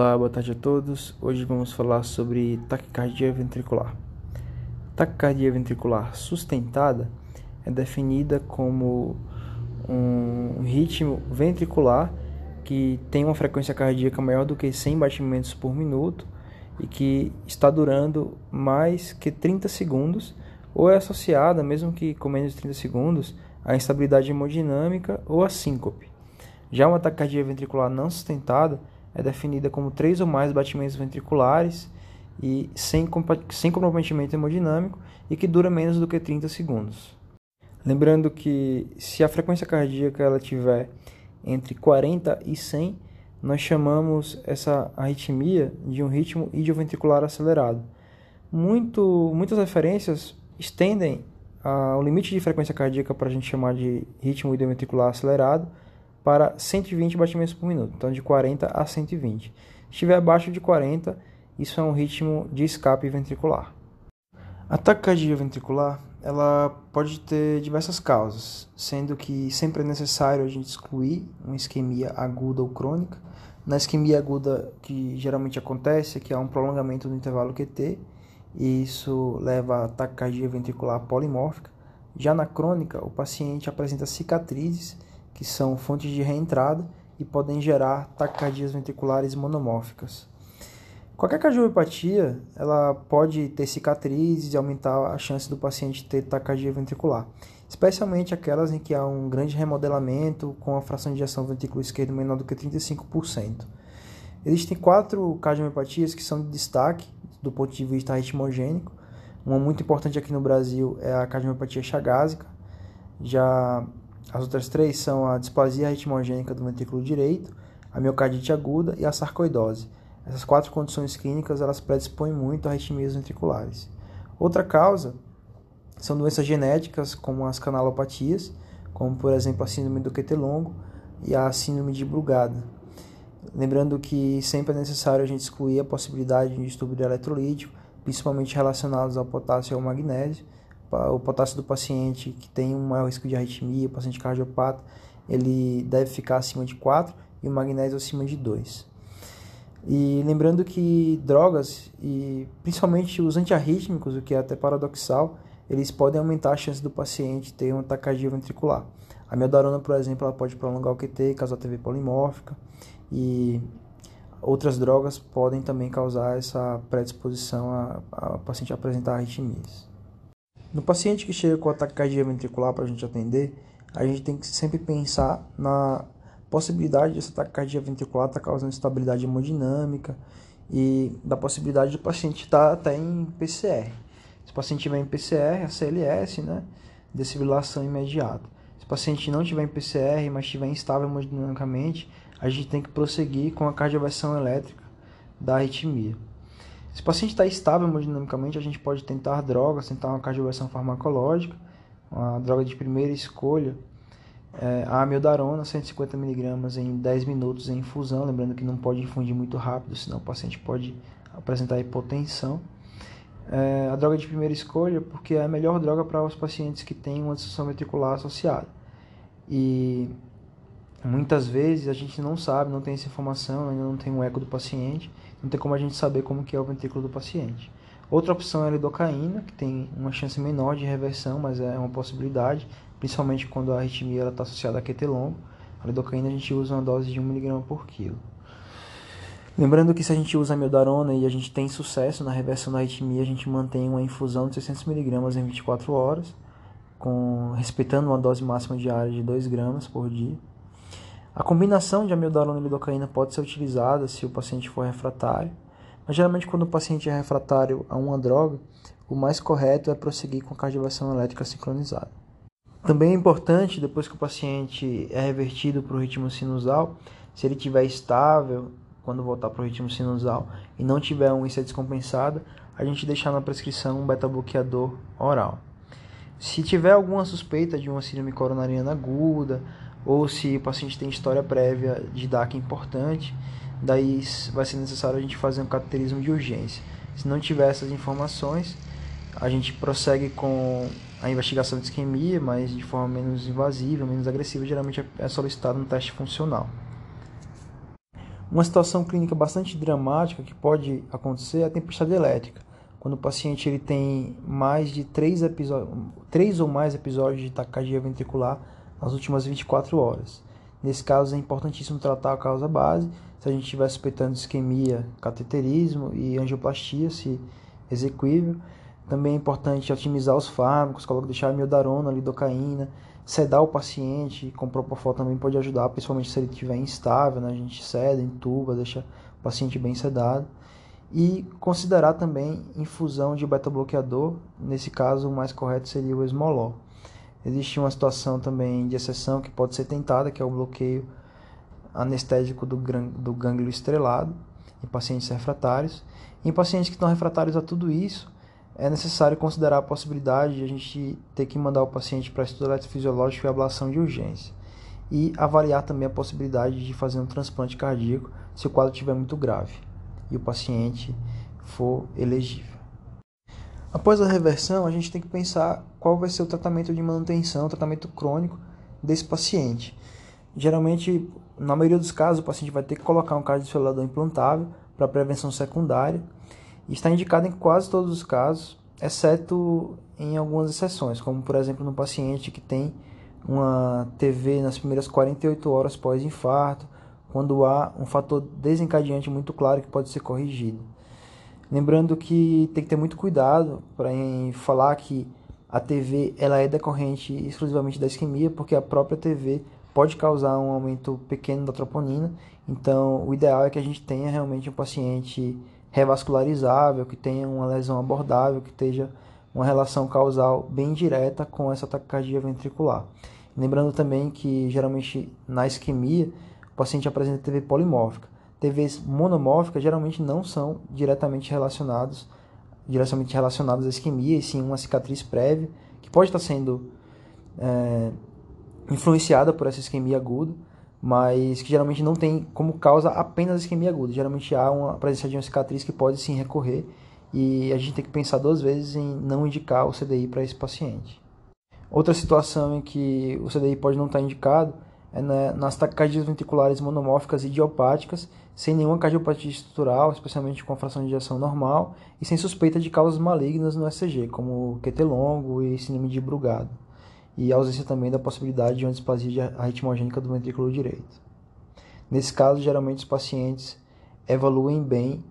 Olá, boa tarde a todos. Hoje vamos falar sobre taquicardia ventricular. Taquicardia ventricular sustentada é definida como um ritmo ventricular que tem uma frequência cardíaca maior do que 100 batimentos por minuto e que está durando mais que 30 segundos ou é associada, mesmo que com menos de 30 segundos, à instabilidade hemodinâmica ou à síncope. Já uma taquicardia ventricular não sustentada é definida como três ou mais batimentos ventriculares e sem, sem comprometimento hemodinâmico e que dura menos do que 30 segundos. Lembrando que se a frequência cardíaca ela tiver entre 40 e 100, nós chamamos essa arritmia de um ritmo idioventricular acelerado. Muito, muitas referências estendem o limite de frequência cardíaca para a gente chamar de ritmo idioventricular acelerado para 120 batimentos por minuto, então de 40 a 120. Se estiver abaixo de 40, isso é um ritmo de escape ventricular. A taquicardia ventricular ela pode ter diversas causas, sendo que sempre é necessário a gente excluir uma isquemia aguda ou crônica. Na isquemia aguda, que geralmente acontece é que há um prolongamento do intervalo QT, e isso leva a taquicardia ventricular polimórfica. Já na crônica, o paciente apresenta cicatrizes que são fontes de reentrada e podem gerar taquicardias ventriculares monomórficas. Qualquer cardiopatia, ela pode ter cicatrizes e aumentar a chance do paciente ter taquicardia ventricular, especialmente aquelas em que há um grande remodelamento com a fração de ejeção ventrículo esquerdo menor do que 35%. Existem quatro cardiomiopatias que são de destaque do ponto de vista ritmogênico. Uma muito importante aqui no Brasil é a cardiomiopatia chagásica. Já as outras três são a displasia ritmogênica do ventrículo direito, a miocardite aguda e a sarcoidose. Essas quatro condições clínicas elas predispõem muito a arritmias ventriculares. Outra causa são doenças genéticas, como as canalopatias, como por exemplo a síndrome do QT longo e a síndrome de Brugada. Lembrando que sempre é necessário a gente excluir a possibilidade de distúrbio eletrolítico, principalmente relacionados ao potássio e ao magnésio, o potássio do paciente que tem um maior risco de arritmia, paciente cardiopata, ele deve ficar acima de 4 e o magnésio acima de 2. E lembrando que drogas, e principalmente os antiarrítmicos, o que é até paradoxal, eles podem aumentar a chance do paciente ter uma taquicardia ventricular. A meldarona, por exemplo, ela pode prolongar o QT, causar TV polimórfica, e outras drogas podem também causar essa predisposição a, a paciente apresentar arritmias. No paciente que chega com ataque cardíaco ventricular para a gente atender, a gente tem que sempre pensar na possibilidade desse ataque cardíaco ventricular estar tá causando instabilidade hemodinâmica e da possibilidade do paciente estar tá até em PCR. Se o paciente tiver em PCR, a CLS, né, desfibrilação imediata. Se o paciente não tiver em PCR, mas estiver instável hemodinamicamente, a gente tem que prosseguir com a cardioversão elétrica da arritmia. Se o paciente está estável hemodinamicamente, a gente pode tentar drogas, tentar uma cardioversão farmacológica, uma droga de primeira escolha, é, a amiodarona, 150mg em 10 minutos em infusão, lembrando que não pode infundir muito rápido, senão o paciente pode apresentar hipotensão. É, a droga de primeira escolha, porque é a melhor droga para os pacientes que têm uma disfunção ventricular associada. E muitas vezes a gente não sabe, não tem essa informação, ainda não tem um eco do paciente, não tem como a gente saber como que é o ventrículo do paciente. Outra opção é a lidocaína, que tem uma chance menor de reversão, mas é uma possibilidade, principalmente quando a arritmia está associada a QT longo. A lidocaína a gente usa uma dose de 1mg por quilo. Lembrando que se a gente usa a mildarona e a gente tem sucesso na reversão da arritmia, a gente mantém uma infusão de 600mg em 24 horas, com, respeitando uma dose máxima diária de 2 gramas por dia. A combinação de amiodarona e lidocaína pode ser utilizada se o paciente for refratário, mas geralmente quando o paciente é refratário a uma droga, o mais correto é prosseguir com a cardioversão elétrica sincronizada. Também é importante, depois que o paciente é revertido para o ritmo sinusal, se ele estiver estável quando voltar para o ritmo sinusal e não tiver um IC descompensado, a gente deixar na prescrição um beta-bloqueador oral. Se tiver alguma suspeita de uma síndrome coronariana aguda, ou se o paciente tem história prévia de DAC importante, daí vai ser necessário a gente fazer um cateterismo de urgência. Se não tiver essas informações, a gente prossegue com a investigação de isquemia, mas de forma menos invasiva, menos agressiva, geralmente é solicitado um teste funcional. Uma situação clínica bastante dramática que pode acontecer é a tempestade elétrica quando o paciente ele tem mais de três, três ou mais episódios de taquicardia ventricular nas últimas 24 horas. Nesse caso, é importantíssimo tratar a causa base. Se a gente estiver suspeitando isquemia, cateterismo e angioplastia, se execuível. Também é importante otimizar os fármacos, deixar miodarona, lidocaína, sedar o paciente com propofol também pode ajudar, principalmente se ele estiver instável, né? a gente ceda, entuba, deixa o paciente bem sedado e considerar também infusão de beta-bloqueador, nesse caso o mais correto seria o esmolol. Existe uma situação também de exceção que pode ser tentada, que é o bloqueio anestésico do, do gânglio estrelado em pacientes refratários. Em pacientes que estão refratários a tudo isso, é necessário considerar a possibilidade de a gente ter que mandar o paciente para estudo eletrofisiológico e ablação de urgência. E avaliar também a possibilidade de fazer um transplante cardíaco se o quadro estiver muito grave e o paciente for elegível. Após a reversão, a gente tem que pensar qual vai ser o tratamento de manutenção, tratamento crônico desse paciente. Geralmente, na maioria dos casos, o paciente vai ter que colocar um cardiodesfibrilador implantável para prevenção secundária e está indicado em quase todos os casos, exceto em algumas exceções, como por exemplo no paciente que tem uma TV nas primeiras 48 horas pós-infarto, quando há um fator desencadeante muito claro que pode ser corrigido. Lembrando que tem que ter muito cuidado para falar que a TV ela é decorrente exclusivamente da isquemia, porque a própria TV pode causar um aumento pequeno da troponina. Então, o ideal é que a gente tenha realmente um paciente revascularizável, que tenha uma lesão abordável, que esteja uma relação causal bem direta com essa taquicardia ventricular. Lembrando também que geralmente na isquemia paciente apresenta TV polimórfica. TVs monomórficas geralmente não são diretamente relacionados diretamente relacionadas à isquemia, e sim uma cicatriz prévia, que pode estar sendo é, influenciada por essa isquemia aguda, mas que geralmente não tem como causa apenas isquemia aguda. Geralmente há uma presença de uma cicatriz que pode sim recorrer, e a gente tem que pensar duas vezes em não indicar o CDI para esse paciente. Outra situação em que o CDI pode não estar indicado é nas taquicardias ventriculares monomórficas idiopáticas, sem nenhuma cardiopatia estrutural, especialmente com a fração de injeção normal, e sem suspeita de causas malignas no ECG, como QT longo e síndrome de Brugado, e ausência também da possibilidade de uma displasia arritmogênica do ventrículo direito. Nesse caso, geralmente os pacientes evoluem bem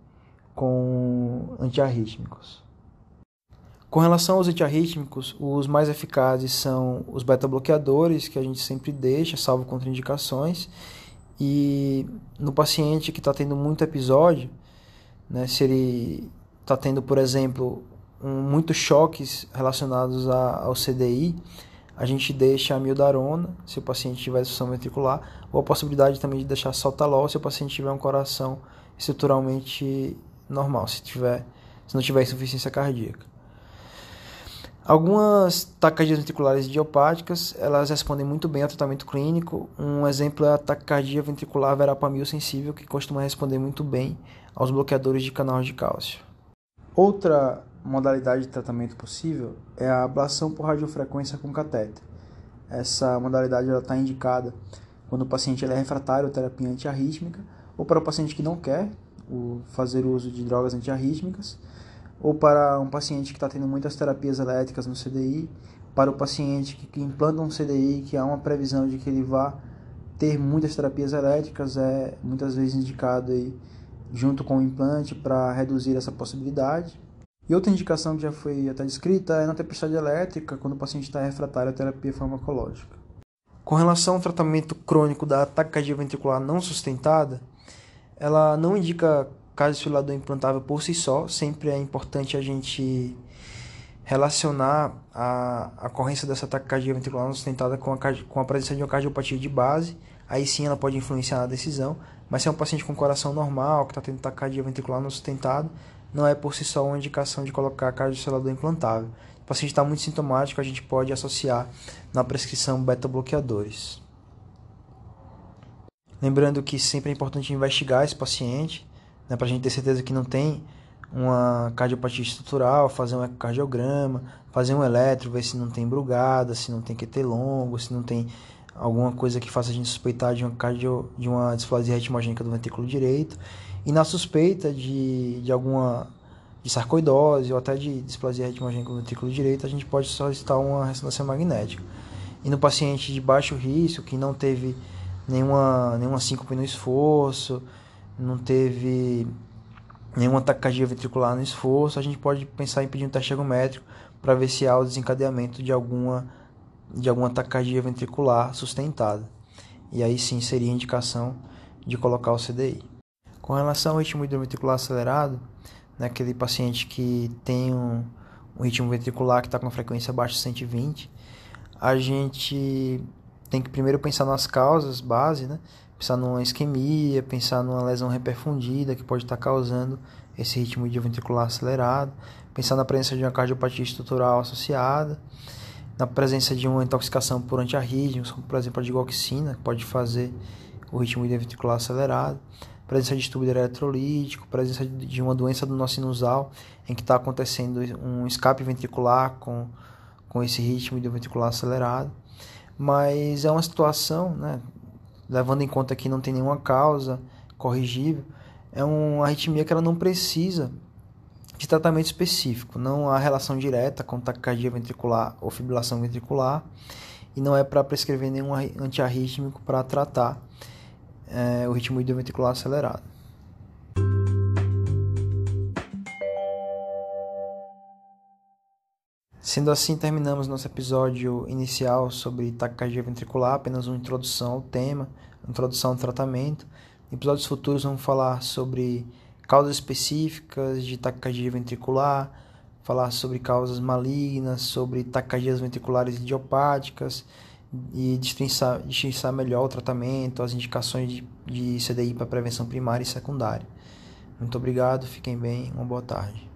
com antiarrítmicos. Com relação aos antiarrítmicos, os mais eficazes são os beta-bloqueadores, que a gente sempre deixa, salvo contraindicações. E no paciente que está tendo muito episódio, né, se ele está tendo, por exemplo, um, muitos choques relacionados a, ao CDI, a gente deixa a mildarona, se o paciente tiver insuficiência ventricular, ou a possibilidade também de deixar saltalol se o paciente tiver um coração estruturalmente normal, se, tiver, se não tiver insuficiência cardíaca. Algumas taquicardias ventriculares idiopáticas, elas respondem muito bem ao tratamento clínico. Um exemplo é a taquicardia ventricular verapamil sensível, que costuma responder muito bem aos bloqueadores de canal de cálcio. Outra modalidade de tratamento possível é a ablação por radiofrequência com catéter. Essa modalidade está indicada quando o paciente é refratário à terapia antiarrítmica ou para o paciente que não quer fazer uso de drogas antiarrítmicas ou para um paciente que está tendo muitas terapias elétricas no CDI, para o paciente que, que implanta um CDI, que há uma previsão de que ele vá ter muitas terapias elétricas, é muitas vezes indicado aí, junto com o implante para reduzir essa possibilidade. E outra indicação que já foi até descrita é na tempestade elétrica, quando o paciente está refratário à terapia farmacológica. Com relação ao tratamento crônico da taquicardia ventricular não sustentada, ela não indica caso desfibrilador implantável por si só, sempre é importante a gente relacionar a, a ocorrência dessa taquicardia ventricular não sustentada com a, com a presença de uma cardiopatia de base, aí sim ela pode influenciar na decisão, mas se é um paciente com coração normal, que está tendo taquicardia ventricular não sustentada, não é por si só uma indicação de colocar cardiocelador implantável. Se o paciente está muito sintomático, a gente pode associar na prescrição beta-bloqueadores. Lembrando que sempre é importante investigar esse paciente, né, para a gente ter certeza que não tem uma cardiopatia estrutural, fazer um ecocardiograma, fazer um eletro, ver se não tem brugada, se não tem QT longo, se não tem alguma coisa que faça a gente suspeitar de uma, cardio, de uma displasia ritmogênica do ventrículo direito. E na suspeita de, de alguma de sarcoidose ou até de displasia ritmogênica do ventrículo direito, a gente pode solicitar uma ressonância magnética. E no paciente de baixo risco, que não teve nenhuma, nenhuma síncope no esforço, não teve nenhuma taquicardia ventricular no esforço, a gente pode pensar em pedir um teste ergométrico para ver se há o desencadeamento de alguma, de alguma taquicardia ventricular sustentada. E aí sim seria indicação de colocar o CDI. Com relação ao ritmo hidroventricular acelerado, naquele paciente que tem um, um ritmo ventricular que está com frequência abaixo de 120, a gente tem que primeiro pensar nas causas base, né? Pensar numa isquemia, pensar numa lesão reperfundida que pode estar causando esse ritmo ventricular acelerado, pensar na presença de uma cardiopatia estrutural associada, na presença de uma intoxicação por antiarrítmicos, como por exemplo a digoxina, que pode fazer o ritmo ventricular acelerado, presença de distúrbio eletrolítico, presença de uma doença do nosso sinusal, em que está acontecendo um escape ventricular com, com esse ritmo ventricular acelerado. Mas é uma situação, né, levando em conta que não tem nenhuma causa corrigível, é uma arritmia que ela não precisa de tratamento específico, não há relação direta com taquicardia ventricular ou fibrilação ventricular e não é para prescrever nenhum antiarrítmico para tratar é, o ritmo ventricular acelerado. Sendo assim, terminamos nosso episódio inicial sobre taquicardia ventricular, apenas uma introdução ao tema, introdução ao tratamento. Em episódios futuros vamos falar sobre causas específicas de taquicardia ventricular, falar sobre causas malignas, sobre taquicardias ventriculares idiopáticas e distinçar, melhor o tratamento, as indicações de, de CDI para prevenção primária e secundária. Muito obrigado, fiquem bem, uma boa tarde.